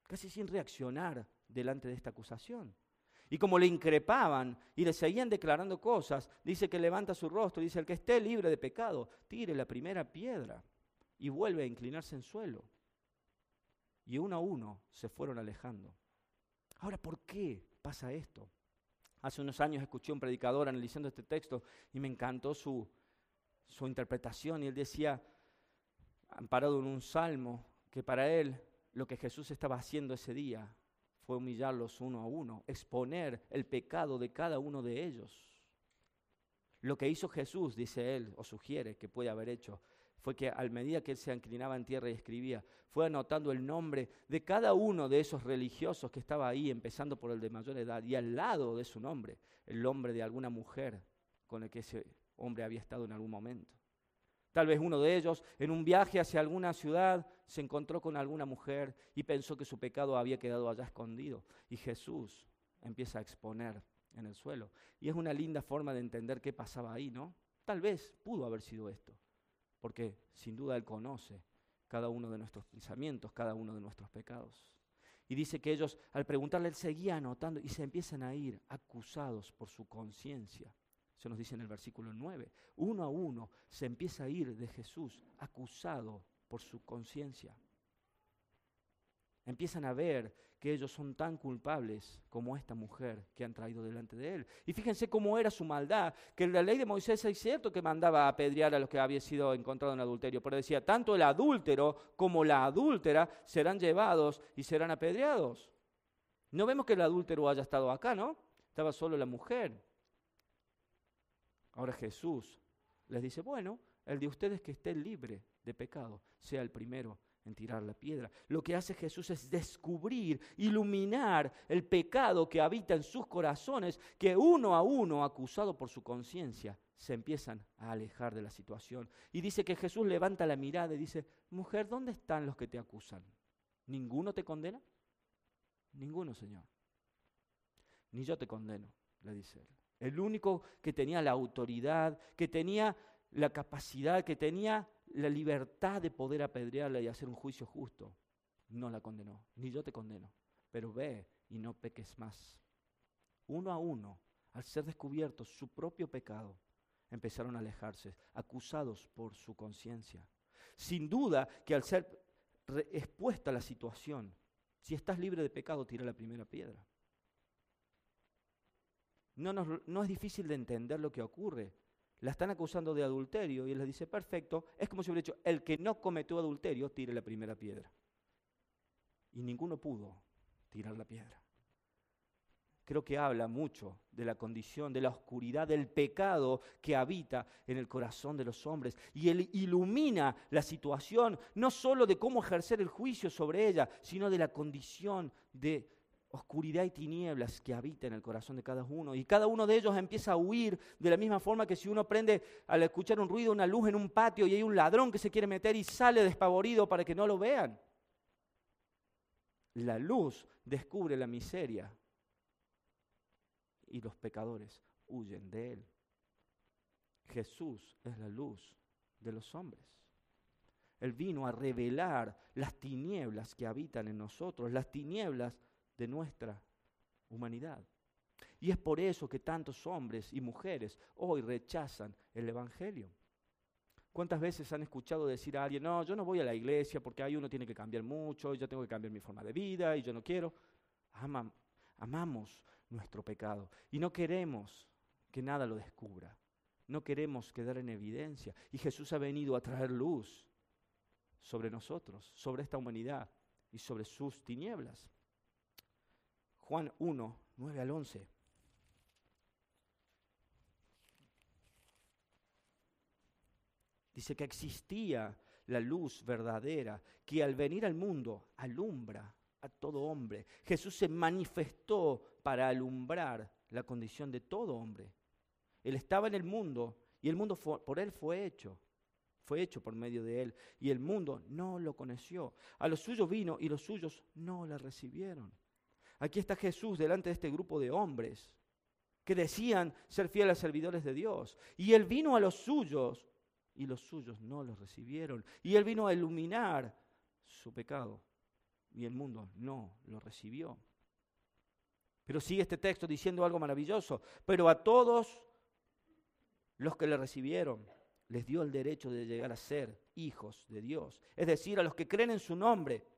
Speaker 1: casi sin reaccionar delante de esta acusación. Y como le increpaban y le seguían declarando cosas, dice que levanta su rostro, dice, el que esté libre de pecado, tire la primera piedra y vuelve a inclinarse en suelo. Y uno a uno se fueron alejando. Ahora, ¿por qué pasa esto? Hace unos años escuché a un predicador analizando este texto y me encantó su, su interpretación y él decía, amparado en un salmo, que para él lo que Jesús estaba haciendo ese día fue humillarlos uno a uno, exponer el pecado de cada uno de ellos. Lo que hizo Jesús, dice él, o sugiere que puede haber hecho, fue que al medida que él se inclinaba en tierra y escribía, fue anotando el nombre de cada uno de esos religiosos que estaba ahí, empezando por el de mayor edad, y al lado de su nombre, el nombre de alguna mujer con el que ese hombre había estado en algún momento. Tal vez uno de ellos, en un viaje hacia alguna ciudad, se encontró con alguna mujer y pensó que su pecado había quedado allá escondido. Y Jesús empieza a exponer en el suelo. Y es una linda forma de entender qué pasaba ahí, ¿no? Tal vez pudo haber sido esto porque sin duda Él conoce cada uno de nuestros pensamientos, cada uno de nuestros pecados. Y dice que ellos, al preguntarle, Él seguía anotando y se empiezan a ir acusados por su conciencia. Eso nos dice en el versículo 9. Uno a uno se empieza a ir de Jesús acusado por su conciencia. Empiezan a ver que ellos son tan culpables como esta mujer que han traído delante de él. Y fíjense cómo era su maldad, que la ley de Moisés es cierto que mandaba a apedrear a los que habían sido encontrados en adulterio, pero decía, tanto el adúltero como la adúltera serán llevados y serán apedreados. No vemos que el adúltero haya estado acá, ¿no? Estaba solo la mujer. Ahora Jesús les dice, bueno, el de ustedes que esté libre de pecado, sea el primero en tirar la piedra. Lo que hace Jesús es descubrir, iluminar el pecado que habita en sus corazones, que uno a uno, acusado por su conciencia, se empiezan a alejar de la situación. Y dice que Jesús levanta la mirada y dice, mujer, ¿dónde están los que te acusan? ¿Ninguno te condena? Ninguno, Señor. Ni yo te condeno, le dice él. El único que tenía la autoridad, que tenía la capacidad, que tenía la libertad de poder apedrearla y hacer un juicio justo, no la condenó. Ni yo te condeno. Pero ve y no peques más. Uno a uno, al ser descubiertos su propio pecado, empezaron a alejarse, acusados por su conciencia. Sin duda que al ser expuesta la situación, si estás libre de pecado, tira la primera piedra. No, no es difícil de entender lo que ocurre. La están acusando de adulterio y él les dice, perfecto, es como si hubiera dicho, el que no cometió adulterio, tire la primera piedra. Y ninguno pudo tirar la piedra. Creo que habla mucho de la condición, de la oscuridad, del pecado que habita en el corazón de los hombres. Y él ilumina la situación, no solo de cómo ejercer el juicio sobre ella, sino de la condición de oscuridad y tinieblas que habita en el corazón de cada uno. Y cada uno de ellos empieza a huir de la misma forma que si uno prende al escuchar un ruido, una luz en un patio y hay un ladrón que se quiere meter y sale despavorido para que no lo vean. La luz descubre la miseria y los pecadores huyen de él. Jesús es la luz de los hombres. Él vino a revelar las tinieblas que habitan en nosotros, las tinieblas de nuestra humanidad. Y es por eso que tantos hombres y mujeres hoy rechazan el Evangelio. ¿Cuántas veces han escuchado decir a alguien, no, yo no voy a la iglesia porque ahí uno tiene que cambiar mucho, yo tengo que cambiar mi forma de vida y yo no quiero? amamos nuestro pecado y no queremos que nada lo descubra. No queremos quedar en evidencia. Y Jesús ha venido a traer luz sobre nosotros, sobre esta humanidad y sobre sus tinieblas. Juan 1, 9 al 11. Dice que existía la luz verdadera que al venir al mundo alumbra a todo hombre. Jesús se manifestó para alumbrar la condición de todo hombre. Él estaba en el mundo y el mundo por él fue hecho. Fue hecho por medio de él y el mundo no lo conoció. A los suyos vino y los suyos no la recibieron. Aquí está Jesús delante de este grupo de hombres que decían ser fieles servidores de Dios. Y Él vino a los suyos y los suyos no los recibieron. Y Él vino a iluminar su pecado y el mundo no lo recibió. Pero sigue este texto diciendo algo maravilloso. Pero a todos los que le recibieron les dio el derecho de llegar a ser hijos de Dios. Es decir, a los que creen en su nombre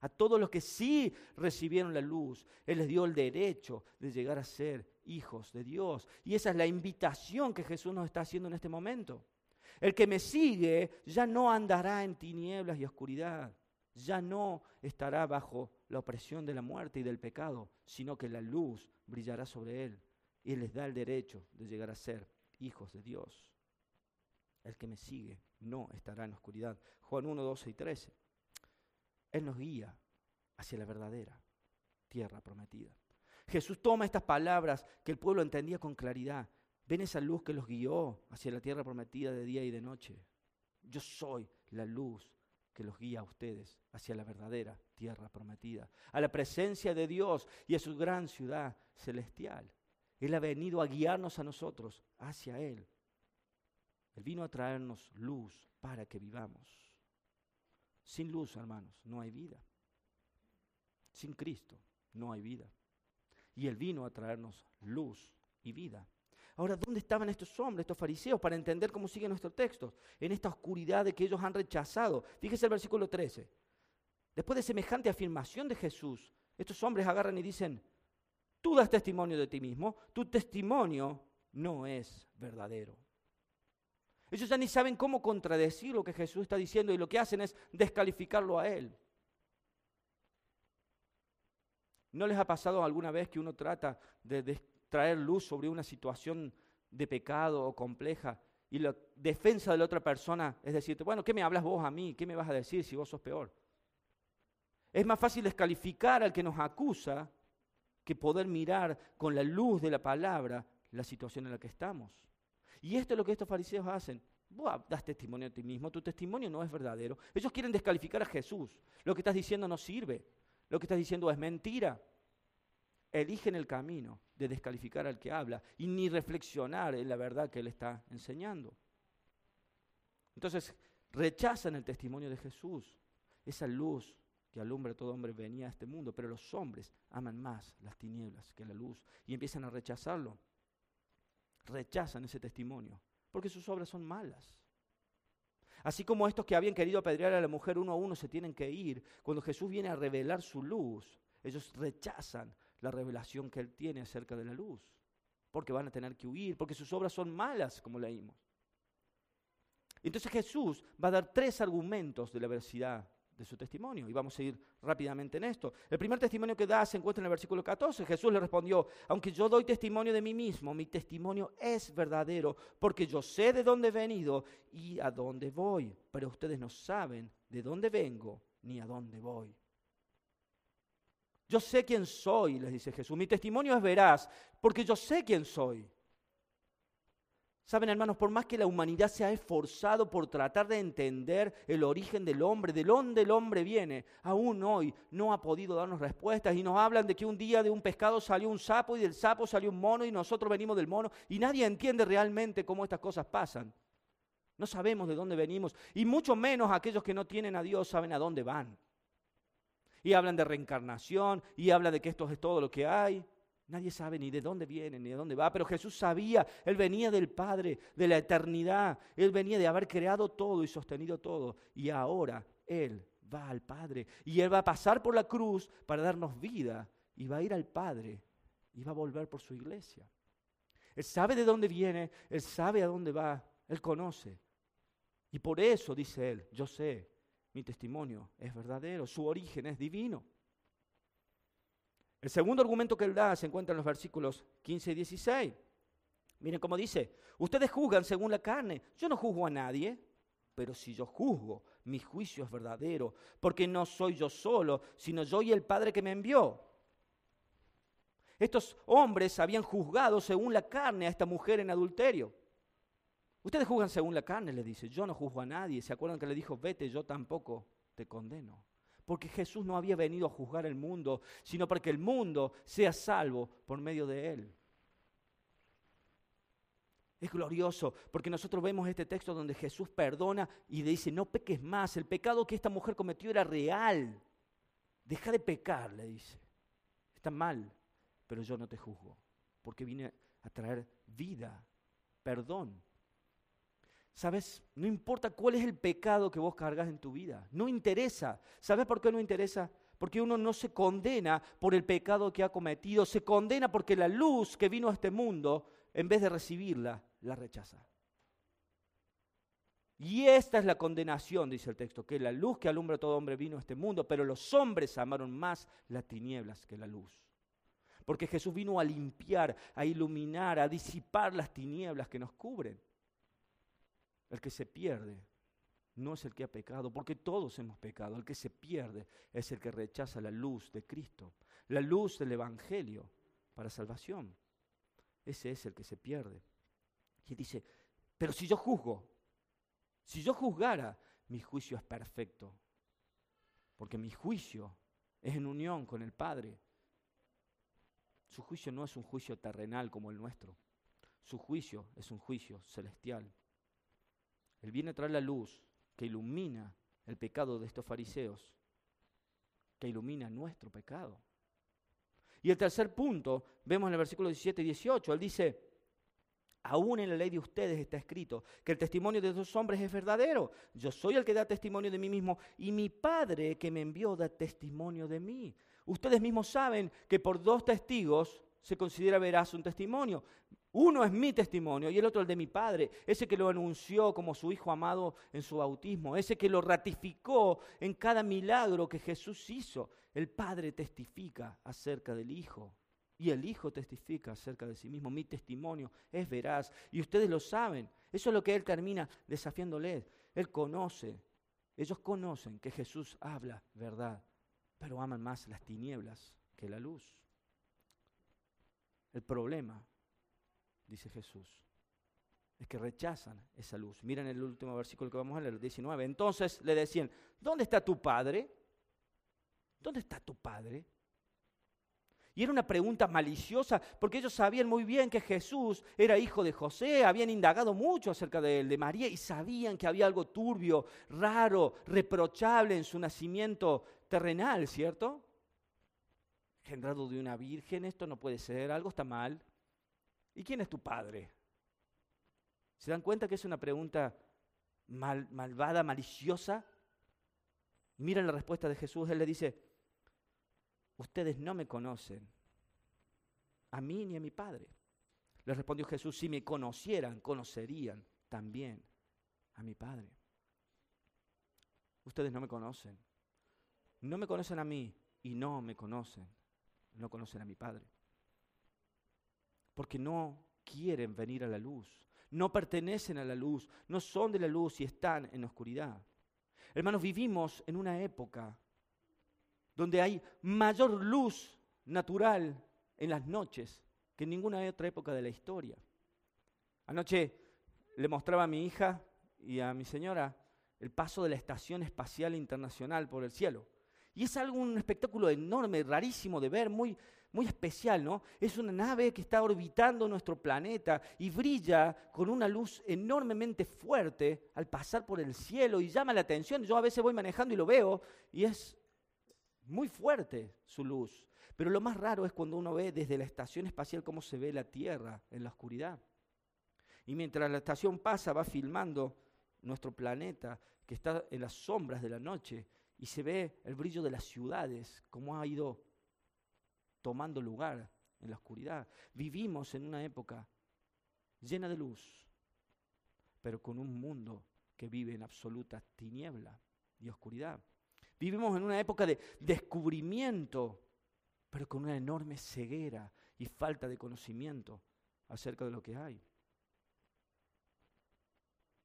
Speaker 1: a todos los que sí recibieron la luz, Él les dio el derecho de llegar a ser hijos de Dios. Y esa es la invitación que Jesús nos está haciendo en este momento. El que me sigue ya no andará en tinieblas y oscuridad, ya no estará bajo la opresión de la muerte y del pecado, sino que la luz brillará sobre él y les da el derecho de llegar a ser hijos de Dios. El que me sigue no estará en oscuridad. Juan 1, 12 y 13. Él nos guía hacia la verdadera tierra prometida. Jesús toma estas palabras que el pueblo entendía con claridad. Ven esa luz que los guió hacia la tierra prometida de día y de noche. Yo soy la luz que los guía a ustedes hacia la verdadera tierra prometida, a la presencia de Dios y a su gran ciudad celestial. Él ha venido a guiarnos a nosotros hacia Él. Él vino a traernos luz para que vivamos. Sin luz, hermanos, no hay vida. Sin Cristo no hay vida. Y Él vino a traernos luz y vida. Ahora, ¿dónde estaban estos hombres, estos fariseos, para entender cómo sigue nuestro texto? En esta oscuridad de que ellos han rechazado. Fíjese el versículo 13. Después de semejante afirmación de Jesús, estos hombres agarran y dicen, tú das testimonio de ti mismo, tu testimonio no es verdadero. Ellos ya ni saben cómo contradecir lo que Jesús está diciendo y lo que hacen es descalificarlo a Él. ¿No les ha pasado alguna vez que uno trata de, traer luz sobre una situación de pecado o compleja y la defensa de la otra persona es decirte, bueno, ¿qué me hablas vos a mí? ¿Qué me vas a decir si vos sos peor? Es más fácil descalificar al que nos acusa que poder mirar con la luz de la palabra la situación en la que estamos. Y esto es lo que estos fariseos hacen. Vos das testimonio a ti mismo, tu testimonio no es verdadero. Ellos quieren descalificar a Jesús. Lo que estás diciendo no sirve. Lo que estás diciendo es mentira. Eligen el camino de descalificar al que habla y ni reflexionar en la verdad que él está enseñando. Entonces, rechazan el testimonio de Jesús, esa luz que alumbra a todo hombre venía a este mundo, pero los hombres aman más las tinieblas que la luz y empiezan a rechazarlo. Rechazan ese testimonio porque sus obras son malas. Así como estos que habían querido apedrear a la mujer uno a uno se tienen que ir, cuando Jesús viene a revelar su luz, ellos rechazan la revelación que Él tiene acerca de la luz, porque van a tener que huir, porque sus obras son malas, como leímos. Entonces Jesús va a dar tres argumentos de la veracidad de su testimonio. Y vamos a ir rápidamente en esto. El primer testimonio que da se encuentra en el versículo 14. Jesús le respondió, aunque yo doy testimonio de mí mismo, mi testimonio es verdadero, porque yo sé de dónde he venido y a dónde voy, pero ustedes no saben de dónde vengo ni a dónde voy. Yo sé quién soy, les dice Jesús. Mi testimonio es veraz, porque yo sé quién soy. Saben, hermanos, por más que la humanidad se ha esforzado por tratar de entender el origen del hombre, de dónde el hombre viene, aún hoy no ha podido darnos respuestas y nos hablan de que un día de un pescado salió un sapo y del sapo salió un mono y nosotros venimos del mono y nadie entiende realmente cómo estas cosas pasan. No sabemos de dónde venimos y mucho menos aquellos que no tienen a Dios saben a dónde van. Y hablan de reencarnación y hablan de que esto es todo lo que hay. Nadie sabe ni de dónde viene, ni de dónde va, pero Jesús sabía, Él venía del Padre, de la eternidad, Él venía de haber creado todo y sostenido todo, y ahora Él va al Padre, y Él va a pasar por la cruz para darnos vida, y va a ir al Padre, y va a volver por su iglesia. Él sabe de dónde viene, Él sabe a dónde va, Él conoce. Y por eso, dice Él, yo sé, mi testimonio es verdadero, su origen es divino. El segundo argumento que él da se encuentra en los versículos 15 y 16. Miren cómo dice, ustedes juzgan según la carne, yo no juzgo a nadie, pero si yo juzgo, mi juicio es verdadero, porque no soy yo solo, sino yo y el Padre que me envió. Estos hombres habían juzgado según la carne a esta mujer en adulterio. Ustedes juzgan según la carne, le dice, yo no juzgo a nadie. ¿Se acuerdan que le dijo, vete, yo tampoco te condeno? Porque Jesús no había venido a juzgar el mundo, sino para que el mundo sea salvo por medio de él. Es glorioso porque nosotros vemos este texto donde Jesús perdona y le dice, no peques más, el pecado que esta mujer cometió era real. Deja de pecar, le dice. Está mal, pero yo no te juzgo, porque vine a traer vida, perdón. ¿Sabes? No importa cuál es el pecado que vos cargas en tu vida. No interesa. ¿Sabes por qué no interesa? Porque uno no se condena por el pecado que ha cometido. Se condena porque la luz que vino a este mundo, en vez de recibirla, la rechaza. Y esta es la condenación, dice el texto, que la luz que alumbra a todo hombre vino a este mundo, pero los hombres amaron más las tinieblas que la luz. Porque Jesús vino a limpiar, a iluminar, a disipar las tinieblas que nos cubren. El que se pierde no es el que ha pecado, porque todos hemos pecado. El que se pierde es el que rechaza la luz de Cristo, la luz del Evangelio para salvación. Ese es el que se pierde. Y dice, pero si yo juzgo, si yo juzgara, mi juicio es perfecto, porque mi juicio es en unión con el Padre. Su juicio no es un juicio terrenal como el nuestro, su juicio es un juicio celestial. Él viene a traer la luz que ilumina el pecado de estos fariseos, que ilumina nuestro pecado. Y el tercer punto, vemos en el versículo 17 y 18, él dice, aún en la ley de ustedes está escrito que el testimonio de dos hombres es verdadero. Yo soy el que da testimonio de mí mismo y mi Padre que me envió da testimonio de mí. Ustedes mismos saben que por dos testigos se considera veraz un testimonio. Uno es mi testimonio y el otro el de mi Padre, ese que lo anunció como su Hijo amado en su bautismo, ese que lo ratificó en cada milagro que Jesús hizo. El Padre testifica acerca del Hijo. Y el Hijo testifica acerca de sí mismo. Mi testimonio es veraz. Y ustedes lo saben. Eso es lo que Él termina desafiándoles. Él conoce. Ellos conocen que Jesús habla verdad. Pero aman más las tinieblas que la luz. El problema, dice Jesús, es que rechazan esa luz. Miren el último versículo que vamos a leer, 19. Entonces le decían, ¿dónde está tu padre? ¿Dónde está tu padre? Y era una pregunta maliciosa porque ellos sabían muy bien que Jesús era hijo de José, habían indagado mucho acerca de él, de María, y sabían que había algo turbio, raro, reprochable en su nacimiento terrenal, ¿cierto? Generado de una virgen, esto no puede ser, algo está mal. ¿Y quién es tu padre? ¿Se dan cuenta que es una pregunta malvada, maliciosa? Miren la respuesta de Jesús, él le dice, ustedes no me conocen, a mí ni a mi Padre. Le respondió Jesús, si me conocieran, conocerían también a mi Padre. Ustedes no me conocen. No me conocen a mí y no me conocen. No conocen a mi Padre. Porque no quieren venir a la luz. No pertenecen a la luz. No son de la luz y están en la oscuridad. Hermanos, vivimos en una época donde hay mayor luz natural en las noches que en ninguna otra época de la historia. Anoche le mostraba a mi hija y a mi señora el paso de la Estación Espacial Internacional por el cielo. Y es algo, un espectáculo enorme, rarísimo de ver, muy, muy especial, ¿no? Es una nave que está orbitando nuestro planeta y brilla con una luz enormemente fuerte al pasar por el cielo y llama la atención. Yo a veces voy manejando y lo veo y es muy fuerte su luz. Pero lo más raro es cuando uno ve desde la estación espacial cómo se ve la Tierra en la oscuridad. Y mientras la estación pasa, va filmando nuestro planeta que está en las sombras de la noche y se ve el brillo de las ciudades, cómo ha ido tomando lugar en la oscuridad. Vivimos en una época llena de luz, pero con un mundo que vive en absoluta tiniebla y oscuridad. Vivimos en una época de descubrimiento, pero con una enorme ceguera y falta de conocimiento acerca de lo que hay.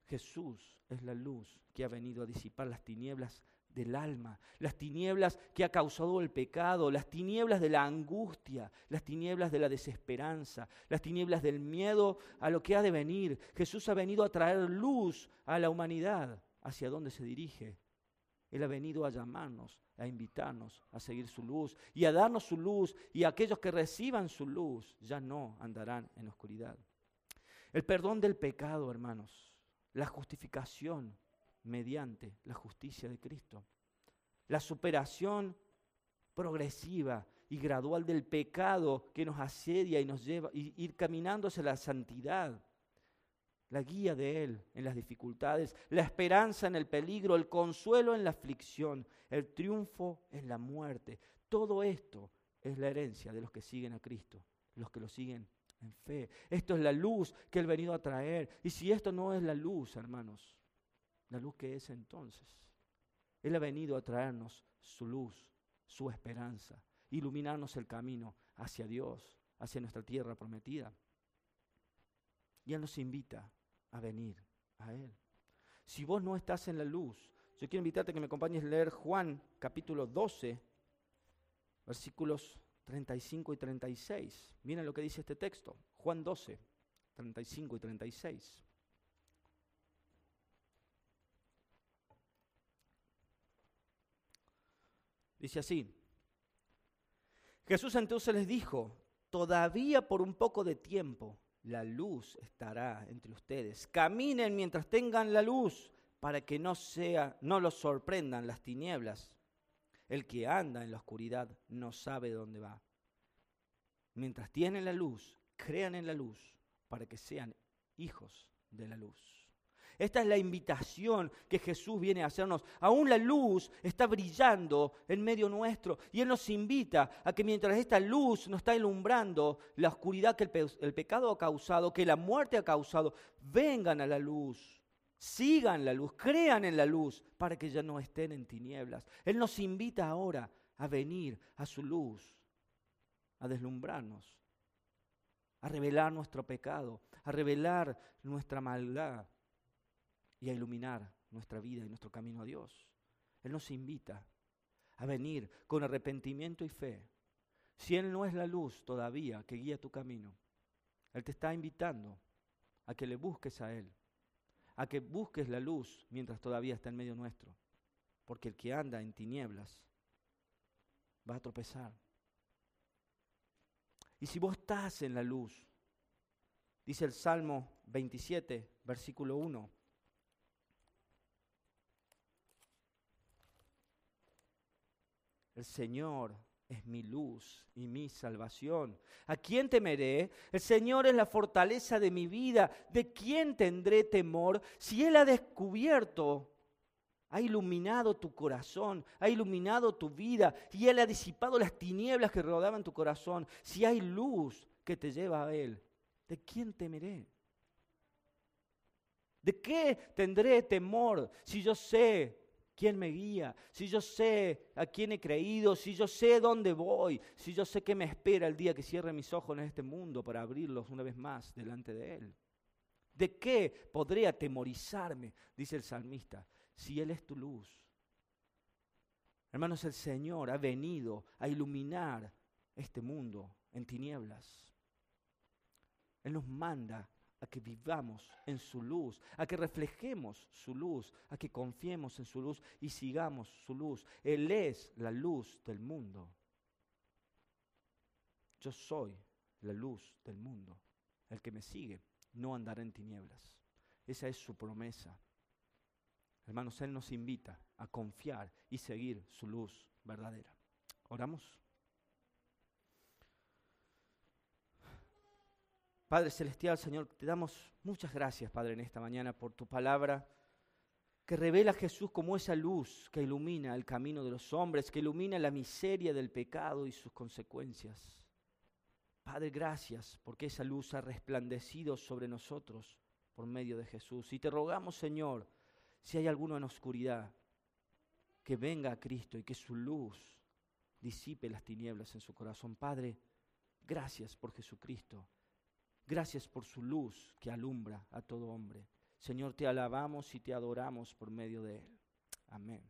Speaker 1: Jesús es la luz que ha venido a disipar las tinieblas del alma, las tinieblas que ha causado el pecado, las tinieblas de la angustia, las tinieblas de la desesperanza, las tinieblas del miedo a lo que ha de venir. Jesús ha venido a traer luz a la humanidad. ¿Hacia dónde se dirige? Él ha venido a llamarnos, a invitarnos a seguir su luz y a darnos su luz y aquellos que reciban su luz ya no andarán en oscuridad. El perdón del pecado, hermanos, la justificación mediante la justicia de Cristo, la superación progresiva y gradual del pecado que nos asedia y nos lleva a ir caminando hacia la santidad la guía de Él en las dificultades, la esperanza en el peligro, el consuelo en la aflicción, el triunfo en la muerte. Todo esto es la herencia de los que siguen a Cristo, los que lo siguen en fe. Esto es la luz que Él ha venido a traer. Y si esto no es la luz, hermanos, la luz que es entonces. Él ha venido a traernos su luz, su esperanza, iluminarnos el camino hacia Dios, hacia nuestra tierra prometida. Y Él nos invita a venir a Él. Si vos no estás en la luz, yo quiero invitarte a que me acompañes a leer Juan capítulo 12, versículos 35 y 36. Miren lo que dice este texto. Juan 12, 35 y 36. Dice así. Jesús entonces les dijo, todavía por un poco de tiempo la luz estará entre ustedes. Caminen mientras tengan la luz para que no sea no los sorprendan las tinieblas. El que anda en la oscuridad no sabe dónde va. Mientras tienen la luz, crean en la luz para que sean hijos de la luz. Esta es la invitación que Jesús viene a hacernos. Aún la luz está brillando en medio nuestro y Él nos invita a que mientras esta luz nos está ilumbrando la oscuridad que el, pecado ha causado, que la muerte ha causado, vengan a la luz. Sigan la luz, crean en la luz para que ya no estén en tinieblas. Él nos invita ahora a venir a su luz. a deslumbrarnos, a revelar nuestro pecado, a revelar nuestra maldad y a iluminar nuestra vida y nuestro camino a Dios. Él nos invita a venir con arrepentimiento y fe. Si Él no es la luz todavía que guía tu camino, Él te está invitando a que le busques a Él, a que busques la luz mientras todavía está en medio nuestro. Porque el que anda en tinieblas va a tropezar. Y si vos estás en la luz, dice el Salmo 27, versículo 1, el Señor es mi luz y mi salvación. ¿A quién temeré? El Señor es la fortaleza de mi vida. ¿De quién tendré temor? Si Él ha descubierto, ha iluminado tu corazón, ha iluminado tu vida y Él ha disipado las tinieblas que rodaban tu corazón. Si hay luz que te lleva a Él, ¿de quién temeré? ¿De qué tendré temor si yo sé quién me guía, si yo sé a quién he creído, si yo sé dónde voy, si yo sé qué me espera el día que cierre mis ojos en este mundo para abrirlos una vez más delante de Él. ¿De qué podré atemorizarme? Dice el salmista, si Él es tu luz. Hermanos, el Señor ha venido a iluminar este mundo en tinieblas. Él nos manda a que vivamos en su luz, a que reflejemos su luz, a que confiemos en su luz y sigamos su luz. Él es la luz del mundo. Yo soy la luz del mundo. El que me sigue no andará en tinieblas. Esa es su promesa. Hermanos, Él nos invita a confiar y seguir su luz verdadera. Oramos. Padre Celestial, Señor, te damos muchas gracias, Padre, en esta mañana por tu palabra que revela a Jesús como esa luz que ilumina el camino de los hombres, que ilumina la miseria del pecado y sus consecuencias. Padre, gracias porque esa luz ha resplandecido sobre nosotros por medio de Jesús. Y te rogamos, Señor, si hay alguno en oscuridad, que venga a Cristo y que su luz disipe las tinieblas en su corazón. Padre, gracias por Jesucristo. Gracias por su luz que alumbra a todo hombre. Señor, te alabamos y te adoramos por medio de él. Amén.